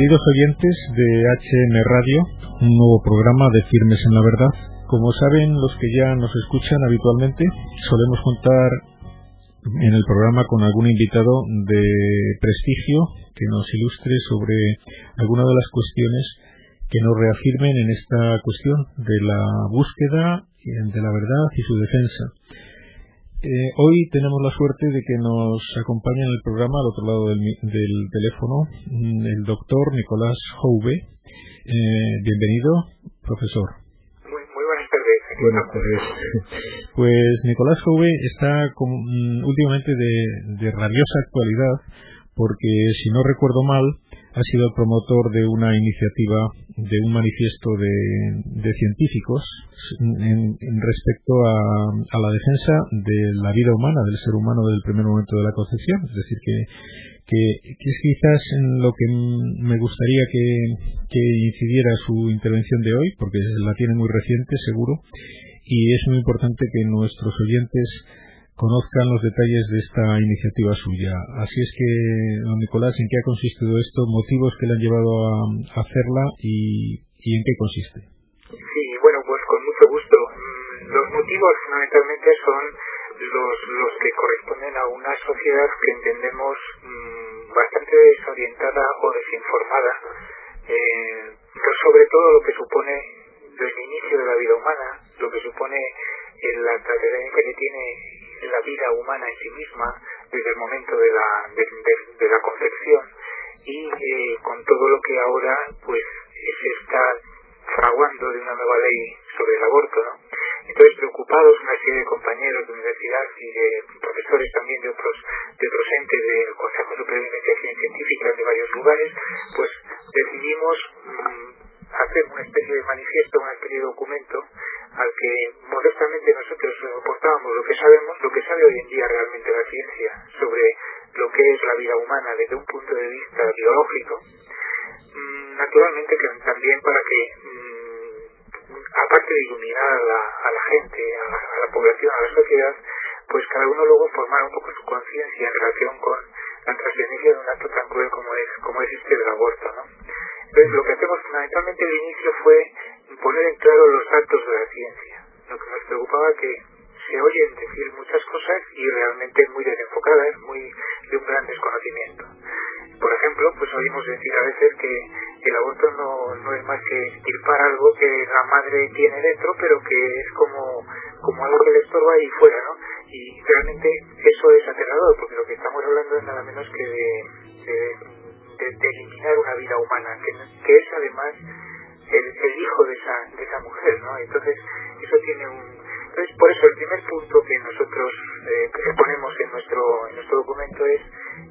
Queridos oyentes de HM Radio, un nuevo programa de Firmes en la Verdad. Como saben los que ya nos escuchan habitualmente, solemos contar en el programa con algún invitado de prestigio que nos ilustre sobre alguna de las cuestiones que nos reafirmen en esta cuestión de la búsqueda de la verdad y su defensa. Eh, hoy tenemos la suerte de que nos acompañe en el programa al otro lado del, teléfono mm, el doctor Nicolás Jouve. Eh, bienvenido, profesor. Muy, buenas tardes. Buenas tardes. Pues Nicolás Jouve está mm, últimamente de rabiosa actualidad porque, si no recuerdo mal, ha sido promotor de una iniciativa, de un manifiesto de, científicos en, respecto a, la defensa de la vida humana, del ser humano del primer momento de la concepción. Es decir, que, que, es quizás en lo que me gustaría que, que incidiera su intervención de hoy, porque la tiene muy reciente, seguro, y es muy importante que nuestros oyentes conozcan los detalles de esta iniciativa suya. Así es que, don Nicolás, ¿en qué ha consistido esto? ¿Motivos que le han llevado a, hacerla y, en qué consiste? Sí, bueno, pues con mucho gusto. Los motivos fundamentalmente son los, los que corresponden a una sociedad que entendemos mmm, bastante desorientada o desinformada, eh, sobre todo lo que supone el inicio de la vida humana, lo que supone la trascendencia que tiene la vida humana en sí misma desde el momento de la, de, la concepción y eh, con todo lo que ahora pues se está fraguando de una nueva ley sobre el aborto, ¿no? Entonces, preocupados una serie de compañeros de universidad y de profesores también de otros de otros entes del Consejo Superior de Investigación Científica de varios lugares, pues decidimos mm, hacer una especie de manifiesto, una especie de documento al que modestamente nosotros aportábamos lo que sabemos, lo que sabe hoy en día realmente la ciencia sobre lo que es la vida humana desde un punto de vista biológico, mm, naturalmente que también para que, mm, aparte de iluminar a la, gente, a la, población, a la sociedad, pues cada uno luego formar un poco su conciencia en relación con la trascendencia de un acto tan cruel como es, como es este del aborto, ¿no? Entonces, lo que hacemos fundamentalmente al inicio fue poner en claro los datos de la ciencia. Lo que nos preocupaba que se oyen decir muchas cosas y realmente muy desenfocadas, muy de un gran desconocimiento. Por ejemplo, pues oímos decir a veces que el aborto no, no es más que estirpar algo que la madre tiene dentro, pero que es como, como algo que le estorba y fuera, ¿no? Y realmente eso es aterrador, porque lo que estamos hablando es nada menos que de de, eliminar una vida humana, que, es además el, hijo de esa, de esa mujer, ¿no? Entonces, eso tiene un... Entonces, por eso el primer punto que nosotros eh, ponemos en nuestro, en nuestro documento es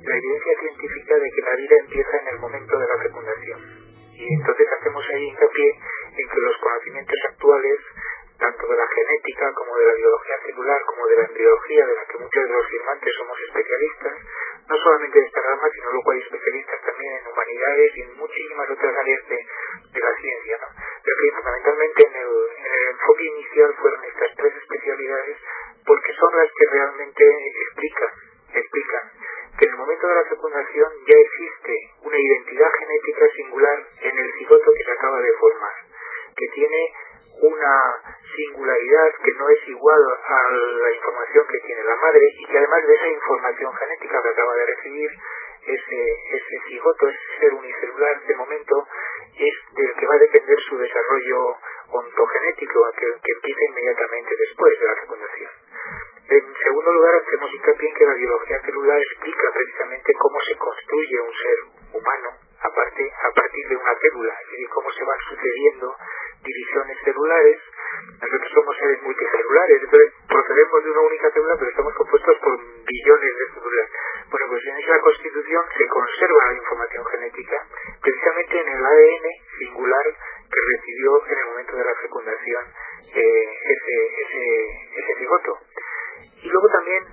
la evidencia científica de que la vida empieza en el momento de la fecundación. Y entonces hacemos ahí hincapié en que los conocimientos actuales tanto de la genética como de la biología celular como de la embriología, de la que muchos de los firmantes somos especialistas, no solamente de esta rama, sino luego hay especialistas también en humanidades y en muchísimas otras áreas de, la ciencia. ¿no? Pero que fundamentalmente en el, en el enfoque inicial fueron estas tres especialidades porque son las que realmente explican, explican que en el momento de la fecundación ya existe una identidad genética singular en el cigoto que se acaba de formar, que tiene una singularidad que a la información que tiene la madre y que además de esa información genética que acaba de recibir ese, ese cigoto, ese ser unicelular de momento, es del que va a depender su desarrollo ontogenético, que, que empieza inmediatamente después de la fecundación. En segundo lugar, hacemos hincapié en que la biología celular explica precisamente cómo se construye un ser humano aparte, a partir de una célula, y cómo se van sucediendo divisiones celulares. Nosotros somos seres multicelulares, entonces procedemos de una única célula, pero estamos compuestos por billones de células. Bueno, pues en esa constitución se conserva la información genética, precisamente en el ADN singular que recibió en el momento de la fecundación eh, ese, ese, ese cigoto. Y luego también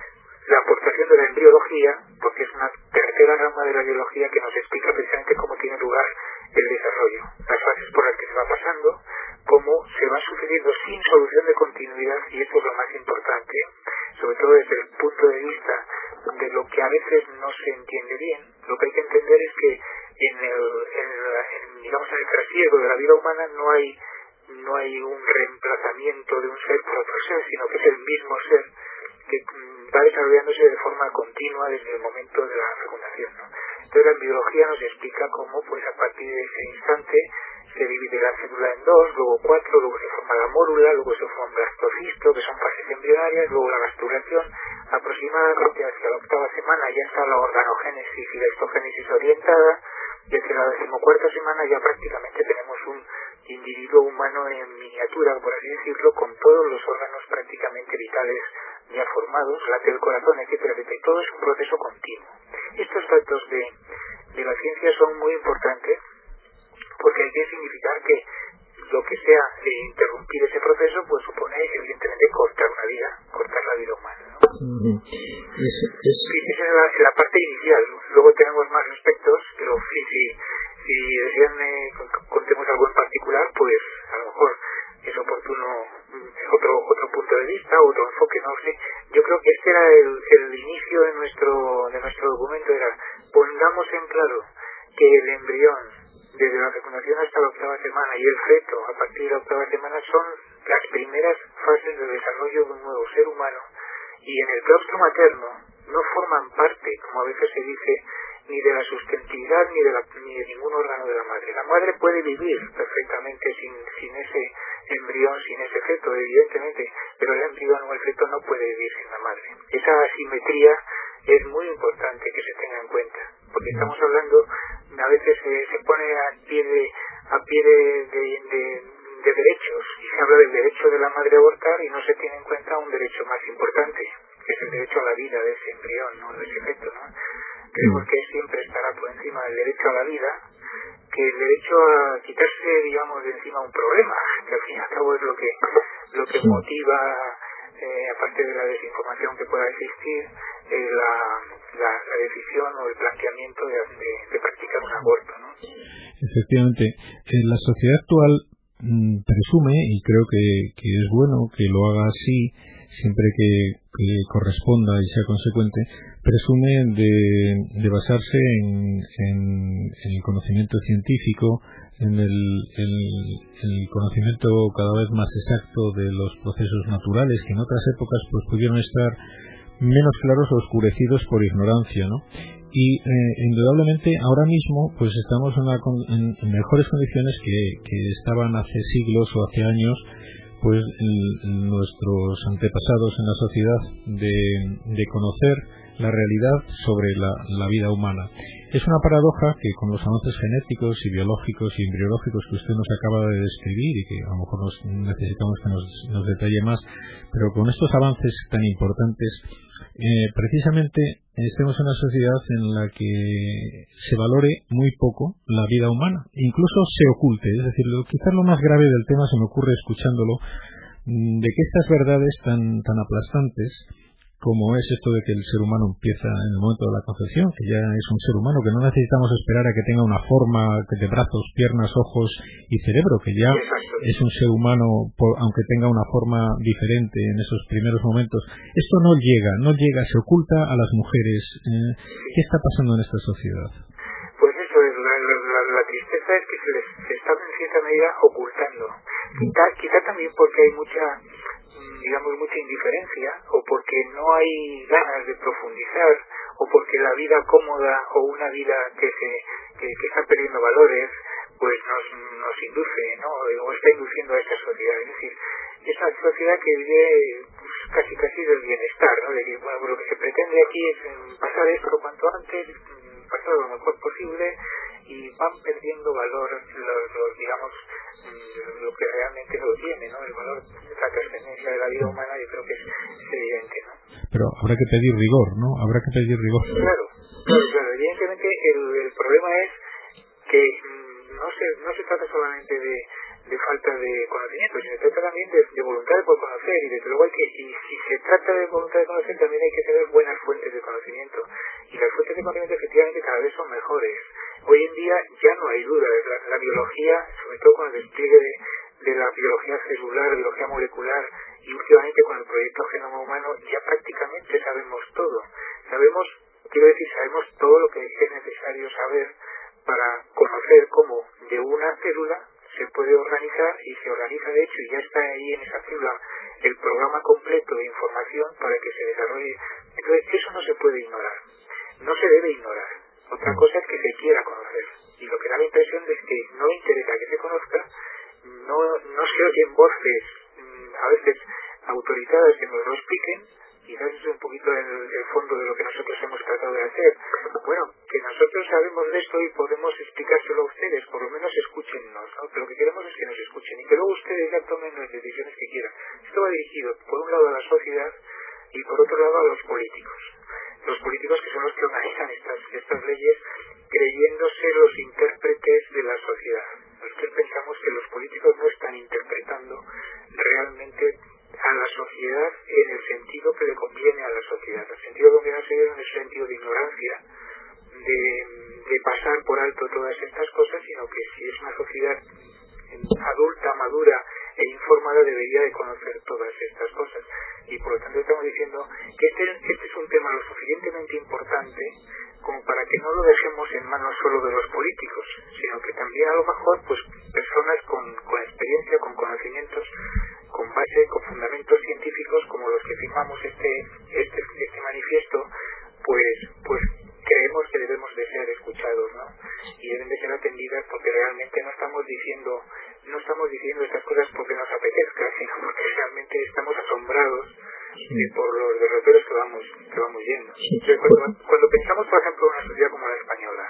la aportación de la embriología, porque es una tercera rama de la biología que nos explica precisamente cómo tiene lugar el desarrollo, las fases por las que se va pasando, cómo se va sucediendo sin solución de continuidad, y esto es lo más importante, sobre todo desde el punto de vista de lo que a veces no se entiende bien. Lo que hay que entender es que en, el, en la digamos, en el trasiego de la vida humana no hay no hay un reemplazamiento de un ser por otro ser, sino que es el mismo ser que mm, va desarrollándose de forma continua desde el momento de la fecundación. ¿no? Entonces la biología nos explica cómo pues a partir de ese instante se divide la célula en dos, luego cuatro, luego se forma la mórula, luego se forma un blastocisto, que son fases embrionarias, luego la masturación. Aproximadamente hacia la octava semana ya está la organogénesis y la histogénesis orientada, y hacia la decimocuarta semana ya prácticamente tenemos un individuo humano en miniatura, por así decirlo, con todos los órganos prácticamente vitales ya formados, late del corazón, etcétera, etcétera. Todo es un proceso continuo. Estos datos de, de la ciencia son muy importantes porque hay que significar que lo que sea de interrumpir ese proceso pues supone evidentemente cortar una vida, cortar la vida humana. ¿no? Es, Esa es la, parte inicial. Luego tenemos más aspectos, pero si, si, si desean eh, contemos algo en particular, pues a lo mejor es oportuno mm, otro otro punto de vista, otro enfoque, no sé. Yo creo que este era el, el inicio de nuestro de nuestro documento, era pongamos en claro que el embrión desde la fecundación hasta la octava semana y el feto a partir de la octava semana son las primeras fases de desarrollo de un nuevo ser humano y en el claustro materno no forman parte, como a veces se dice, ni de la sustentabilidad ni de, la, ni de ningún órgano de la madre. La madre puede vivir perfectamente sin, sin ese embrión, sin ese feto, evidentemente, pero el embrión o el feto no puede vivir sin la madre. Esa asimetría es muy importante que se tenga en cuenta, porque estamos hablando, a veces se pone a pie de, a pie de, de, derechos y se habla del derecho de la madre a abortar y no se tiene en cuenta un derecho más importante, es el derecho a la vida de ese embrión, ¿no? de ese feto. ¿no? Creemos que siempre estará por encima del derecho a la vida que el derecho a quitarse, digamos, de encima un problema, que al fin y al cabo es lo que, lo que motiva eh, aparte de la desinformación que pueda existir, eh, la, la, decisión o el planteamiento de, de, practicar un aborto. ¿no? Efectivamente, en la sociedad actual mm, presume, y creo que, que, es bueno que lo haga así, siempre que, que corresponda y sea consecuente, presume de, basarse en, el conocimiento científico, en el, conocimiento cada vez más exacto de los procesos naturales que en otras épocas pues pudieron estar menos claros o oscurecidos por ignorancia, ¿no? Y eh, indudablemente ahora mismo pues estamos en, en mejores condiciones que, que, estaban hace siglos o hace años pues nuestros antepasados en la sociedad de, de conocer la realidad sobre la, vida humana. Es una paradoja que con los avances genéticos y biológicos y embriológicos que usted nos acaba de describir y que a lo mejor nos necesitamos que nos, nos detalle más, pero con estos avances tan importantes, eh, precisamente estemos en una sociedad en la que se valore muy poco la vida humana, incluso se oculte. Es decir, lo, quizás lo más grave del tema se me ocurre escuchándolo, mm, de que estas verdades tan, tan aplastantes como es esto de que el ser humano empieza en el momento de la concepción, que ya es un ser humano, que no necesitamos esperar a que tenga una forma de brazos, piernas, ojos y cerebro, que ya es un ser humano, aunque tenga una forma diferente en esos primeros momentos. Esto no llega, no llega, se oculta a las mujeres. Eh, ¿Qué está pasando en esta sociedad? Pues eso es, la, tristeza es que se les está en cierta medida ocultando. Quizá, quizá también porque hay mucha digamos, mucha indiferencia o porque no hay ganas de profundizar o porque la vida cómoda o una vida que se que, está perdiendo valores pues nos, nos induce ¿no? o está induciendo a esta sociedad es decir esa sociedad que vive pues, casi casi del bienestar ¿no? de que bueno, lo que se pretende aquí es mm, pasar esto cuanto antes mm, pasar lo mejor posible y van perdiendo valor los digamos lo que realmente lo tiene, ¿no? El valor, la trascendencia de la vida humana yo creo que es, evidente, ¿no? Pero habrá que pedir rigor, ¿no? Habrá que pedir rigor. Claro, claro, claro. Evidentemente el, el problema es que mm, no se, no se trata solamente de, de falta de conocimiento, sino se trata también de, de voluntad por conocer y desde luego hay que, y si se trata de voluntad de conocer también hay que tener buenas fuentes de conocimiento y las fuentes de conocimiento efectivamente cada vez son mejores Hoy en día ya no hay duda, la, la biología, sobre todo con el despliegue de, de la biología celular, biología molecular y últimamente con el proyecto Genoma Humano ya prácticamente sabemos todo. Sabemos, quiero decir, sabemos todo lo que es necesario saber para conocer cómo de una célula se puede organizar y se organiza de hecho y ya está ahí en esa célula el programa completo de información para que se desarrolle. Entonces eso no se puede ignorar, no se debe ignorar. Otra cosa es que se quiera conocer y lo que da la impresión es que no interesa que se conozca, no, no se oyen voces mm, a veces autorizadas que nos lo expliquen quizás es un poquito el, el, fondo de lo que nosotros hemos tratado de hacer. Bueno, que nosotros sabemos de esto y podemos explicárselo a ustedes, por lo menos escúchennos, ¿no? Pero lo que queremos es que nos escuchen y que luego ustedes ya tomen las decisiones que quieran. Esto va dirigido, por un lado, a la sociedad y por otro lado, a los políticos. Los políticos que son los que organizan estas, estas leyes creyéndose los intérpretes de la sociedad. Nosotros pensamos que los políticos no están interpretando realmente a la sociedad en el sentido que le conviene a la sociedad. El sentido que conviene a la sociedad en el sentido de ignorancia, de, de pasar por alto todas estas cosas, sino que si es una sociedad adulta, madura e informada debería de conocer todas estas cosas. Y por lo tanto estamos diciendo que este, este es un tema lo suficientemente importante como para que no lo dejemos en manos solo de los políticos, sino que también a lo mejor pues personas con, con experiencia, con conocimientos, con base, con fundamentos científicos como los que firmamos este, este, este manifiesto, pues, pues creemos que debemos de ser escuchados, ¿no? Y deben de ser atendidas porque realmente no estamos diciendo, no estamos diciendo estas cosas porque nos apetezca, sino porque realmente estamos asombrados por los derroteros que vamos, que vamos yendo. cuando, cuando pensamos, por ejemplo, en una sociedad como la española,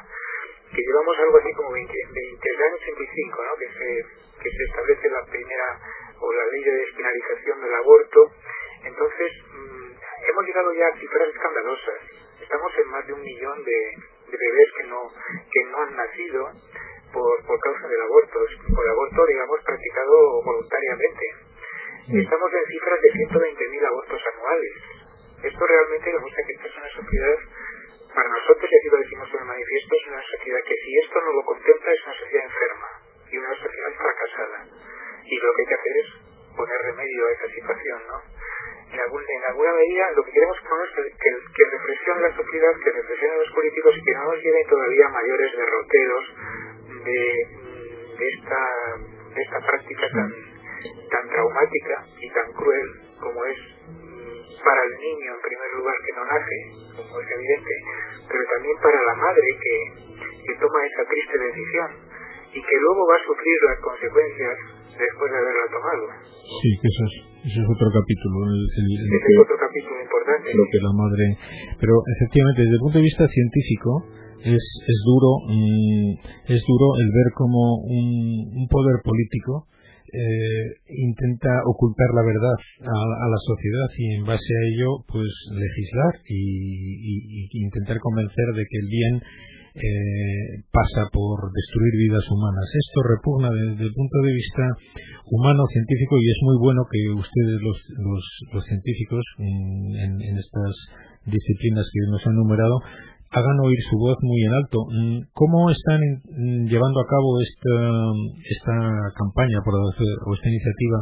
que llevamos algo así como 20, 20 el año 85, ¿no? que, se, que se establece la primera o la ley de despenalización del aborto, entonces mmm, hemos llegado ya a cifras escandalosas. Estamos en más de un millón de, de bebés que no, que no han nacido por, por causa del aborto, por aborto, digamos, practicado voluntariamente. Estamos en cifras de 120.000 abortos anuales. Esto realmente demuestra que esta es una sociedad para nosotros, y aquí lo decimos en el manifiesto, es una sociedad que si esto no lo contempla es una sociedad enferma y una sociedad fracasada. Y lo que hay que hacer es poner remedio a esa situación, ¿no? En, alguna medida lo que queremos es que, que, que la sociedad, que reflexionen los políticos y que no nos lleven todavía mayores derroteros de, esta, de esta práctica tan, tan traumática y tan cruel como es para el niño en primer lugar que no nace, como es evidente, pero también para la madre que, que toma esa triste decisión y que luego va a sufrir las consecuencias después de haberla tomado. Sí, que eso es, otro capítulo. El, Ese es otro capítulo importante. Lo que la madre. Pero efectivamente, desde el punto de vista científico, es, es duro mmm, es duro el ver como un, un poder político eh, intenta ocultar la verdad a, a, la sociedad y en base a ello pues legislar y, y, y intentar convencer de que el bien eh, pasa por destruir vidas humanas. Esto repugna desde el punto de vista humano, científico, y es muy bueno que ustedes, los, los, los científicos, en, en, estas disciplinas que nos han numerado, hagan oír su voz muy en alto. Mm, ¿Cómo están llevando a cabo esta, esta campaña por, o esta iniciativa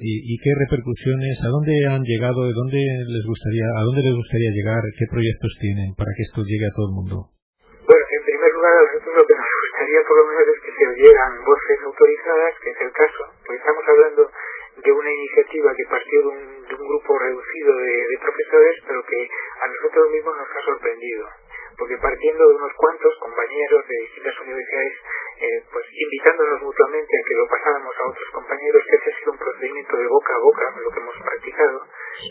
y, y, qué repercusiones, a dónde han llegado, de dónde les gustaría, a dónde les gustaría llegar, qué proyectos tienen para que esto llegue a todo el mundo? Bueno, en primer lugar, a nosotros lo que gustaría por lo menos es que se oyeran voces autorizadas, que es el caso, pues estamos hablando de una iniciativa que partió de un, de un grupo reducido de, de profesores, pero que a nosotros mismos nos ha sorprendido. Porque partiendo de unos cuantos compañeros de distintas universidades, eh, pues invitándonos mutuamente a que lo pasáramos a otros compañeros, que ese ha sido un procedimiento de boca a boca, lo que hemos practicado,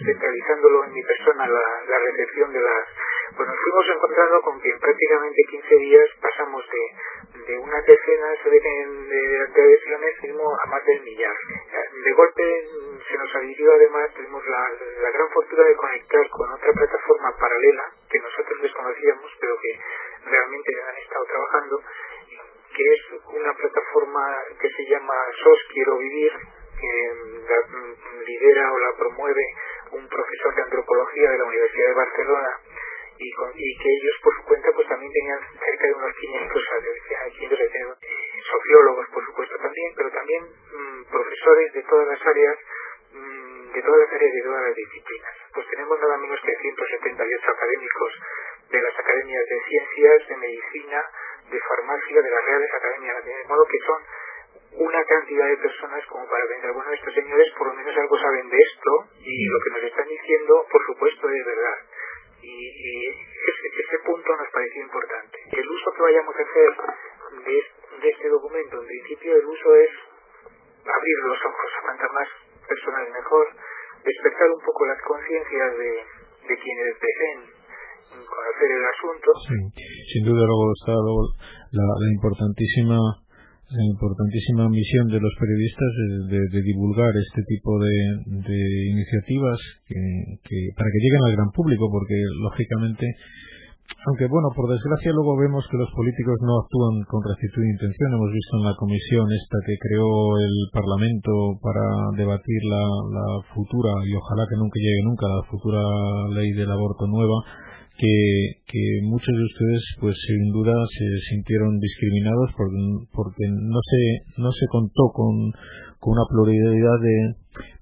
centralizándolo en mi persona, la, la recepción de las... Pues nos fuimos encontrando con que en prácticamente 15 días pasamos de, de unas decenas de, de, de a más del millar. De golpe se nos adhirió además, tuvimos la, la gran fortuna de conectar con otra plataforma paralela que nosotros desconocíamos, pero que realmente han estado trabajando, que es una plataforma que se llama SOS Quiero Vivir, que la lidera o la promueve un profesor de antropología de la Universidad de Barcelona y, con, y que ellos por su cuenta pues también tenían cerca de unos 500, 500 sociólogos por supuesto también, pero también mmm, profesores de todas las áreas mmm, de todas las áreas de todas las disciplinas. Pues tenemos nada menos que 178 académicos de las academias de ciencias, de medicina, de farmacia, de las reales academias, de modo que son una cantidad de personas como para pensar, bueno, estos señores por lo menos algo saben de esto y lo que nos están diciendo, por supuesto, es verdad. Y, ese, punto nos pareció importante. El uso que vayamos a hacer de, de este documento, en principio el uso es abrir los ojos a cuantas más personas mejor, despertar un poco las conciencias de, de quienes deseen conocer el asunto. Sin duda luego está la, la importantísima la importantísima misión de los periodistas de, de, divulgar este tipo de, de iniciativas que, para que lleguen al gran público, porque lógicamente aunque bueno, por desgracia luego vemos que los políticos no actúan con rectitud de intención. Hemos visto en la comisión esta que creó el Parlamento para debatir la, la futura, y ojalá que nunca llegue nunca, la futura ley del aborto nueva, que, que muchos de ustedes pues sin duda se sintieron discriminados porque, porque no se no se contó con con una pluralidad de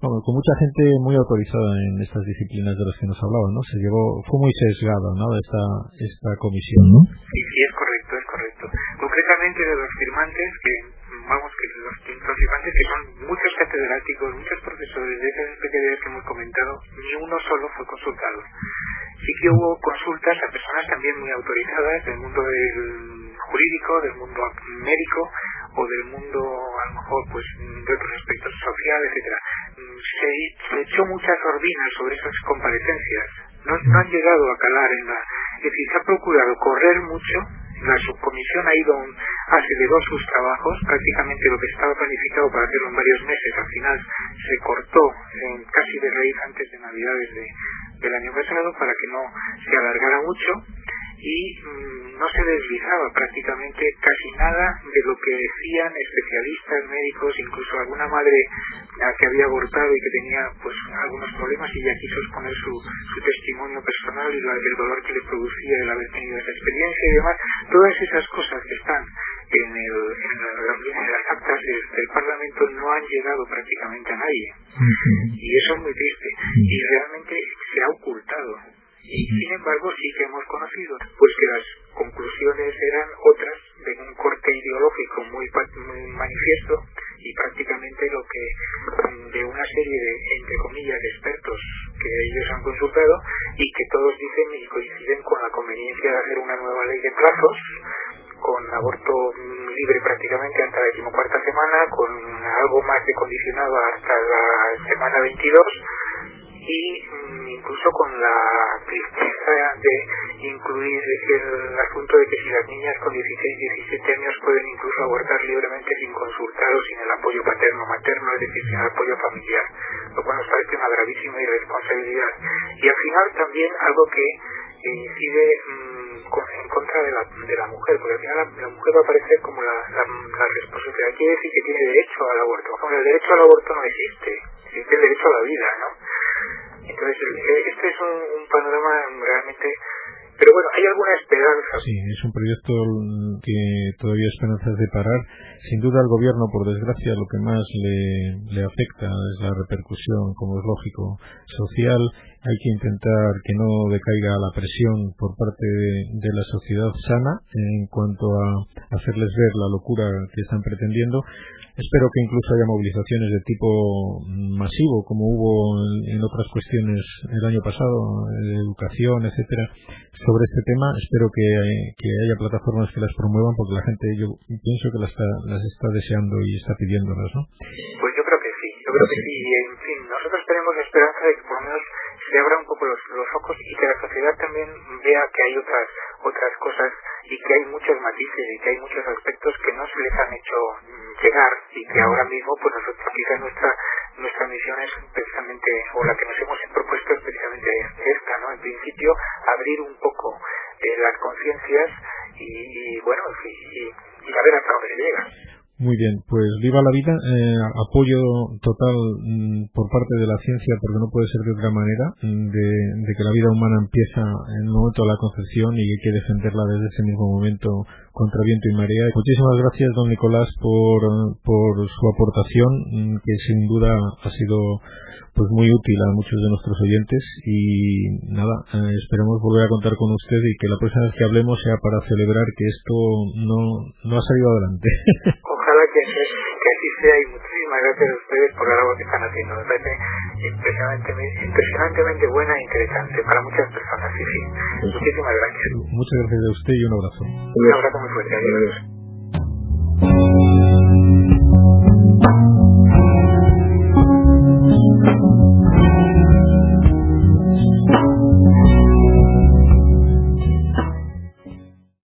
bueno, con mucha gente muy autorizada en estas disciplinas de las que nos hablaban, ¿no? Se llevó fue muy sesgada, ¿no? esta esta comisión, ¿no? Sí, sí es correcto, es correcto. Concretamente de los firmantes que vamos que los, los firmantes que son muchos catedráticos, muchos profesores de esas especialidades que hemos comentado, ni uno solo fue consultado. Sí que hubo consultas a personas también muy autorizadas del mundo del jurídico, del mundo médico o del mundo a lo mejor pues de otros aspectos sociales, etcétera. Se, se, echó muchas orbinas sobre esas comparecencias. No, no han llegado a calar en la... Es decir, se ha procurado correr mucho la subcomisión ha ido, aceleró sus trabajos, prácticamente lo que estaba planificado para hacerlo en varios meses, al final se cortó en casi de raíz antes de Navidades de, del año pasado para que no se alargara mucho y mm, no se deslizaba prácticamente casi nada de lo que decían especialistas, médicos, incluso alguna madre que había abortado y que tenía pues algunos problemas y ya quiso exponer su, su testimonio personal y el dolor que le producía el haber tenido esa experiencia y demás, todas esas cosas que están en, el, en, las actas del, Parlamento no han llegado prácticamente a nadie. Y eso es muy triste. Y realmente ha ocultado. Y sin embargo sí que hemos conocido pues que las la tristeza de incluir el asunto de que si las niñas con 16, 17 años pueden incluso abortar libremente sin consultar o sin el apoyo paterno materno, es decir, sin el apoyo familiar, lo cual nos parece una gravísima irresponsabilidad. Y al final también algo que incide mm, en contra de la, de la mujer, porque al final la, mujer va a aparecer como la, la, la responsabilidad. Decir que tiene derecho al aborto. el derecho al aborto no existe, existe el derecho a la vida, ¿no? Entonces, eh, este es un, panorama realmente pero bueno, hay alguna esperanza. Sí, es un proyecto que todavía esperanzas de parar. Sin duda al gobierno, por desgracia, lo que más le, le afecta es la repercusión, como es lógico, social. Hay que intentar que no decaiga la presión por parte de la sociedad sana en cuanto a hacerles ver la locura que están pretendiendo Espero que incluso haya movilizaciones de tipo masivo, como hubo en, otras cuestiones el año pasado, de educación, etcétera, sobre este tema. Espero que, que, haya plataformas que las promuevan, porque la gente, yo pienso que las está, las está deseando y está pidiéndolas, ¿no? Pues yo creo que sí, yo creo que sí. En fin, nosotros tenemos la esperanza de que por lo menos se abran un poco los, los ojos y que la sociedad también vea que hay otras otras cosas y que hay muchos matices y que hay muchos aspectos que no se les han hecho mm, llegar y que ahora mismo pues nosotros quizás nuestra nuestra misión es precisamente o la que nos hemos propuesto es precisamente esta no en principio abrir un poco eh, las conciencias y, bueno y, y, y a ver hasta dónde llega muy bien, pues viva la vida, eh, apoyo total mm, por parte de la ciencia, porque no puede ser de otra manera, mm, de, de, que la vida humana empieza en el momento de la concepción y hay que defenderla desde ese mismo momento contra viento y marea. Muchísimas gracias, don Nicolás, por, por su aportación, mm, que sin duda ha sido pues muy útil a muchos de nuestros oyentes y nada, eh, esperemos volver a contar con usted y que la próxima vez que hablemos sea para celebrar que esto no, no ha salido adelante. sea y muchísimas gracias a ustedes por el trabajo que están haciendo. Me parece impresionantemente, impresionantemente buena e interesante para muchas personas. Sí, sí. Muchísimas gracias. Muchas gracias a usted y un abrazo. Un abrazo muy fuerte. Adiós.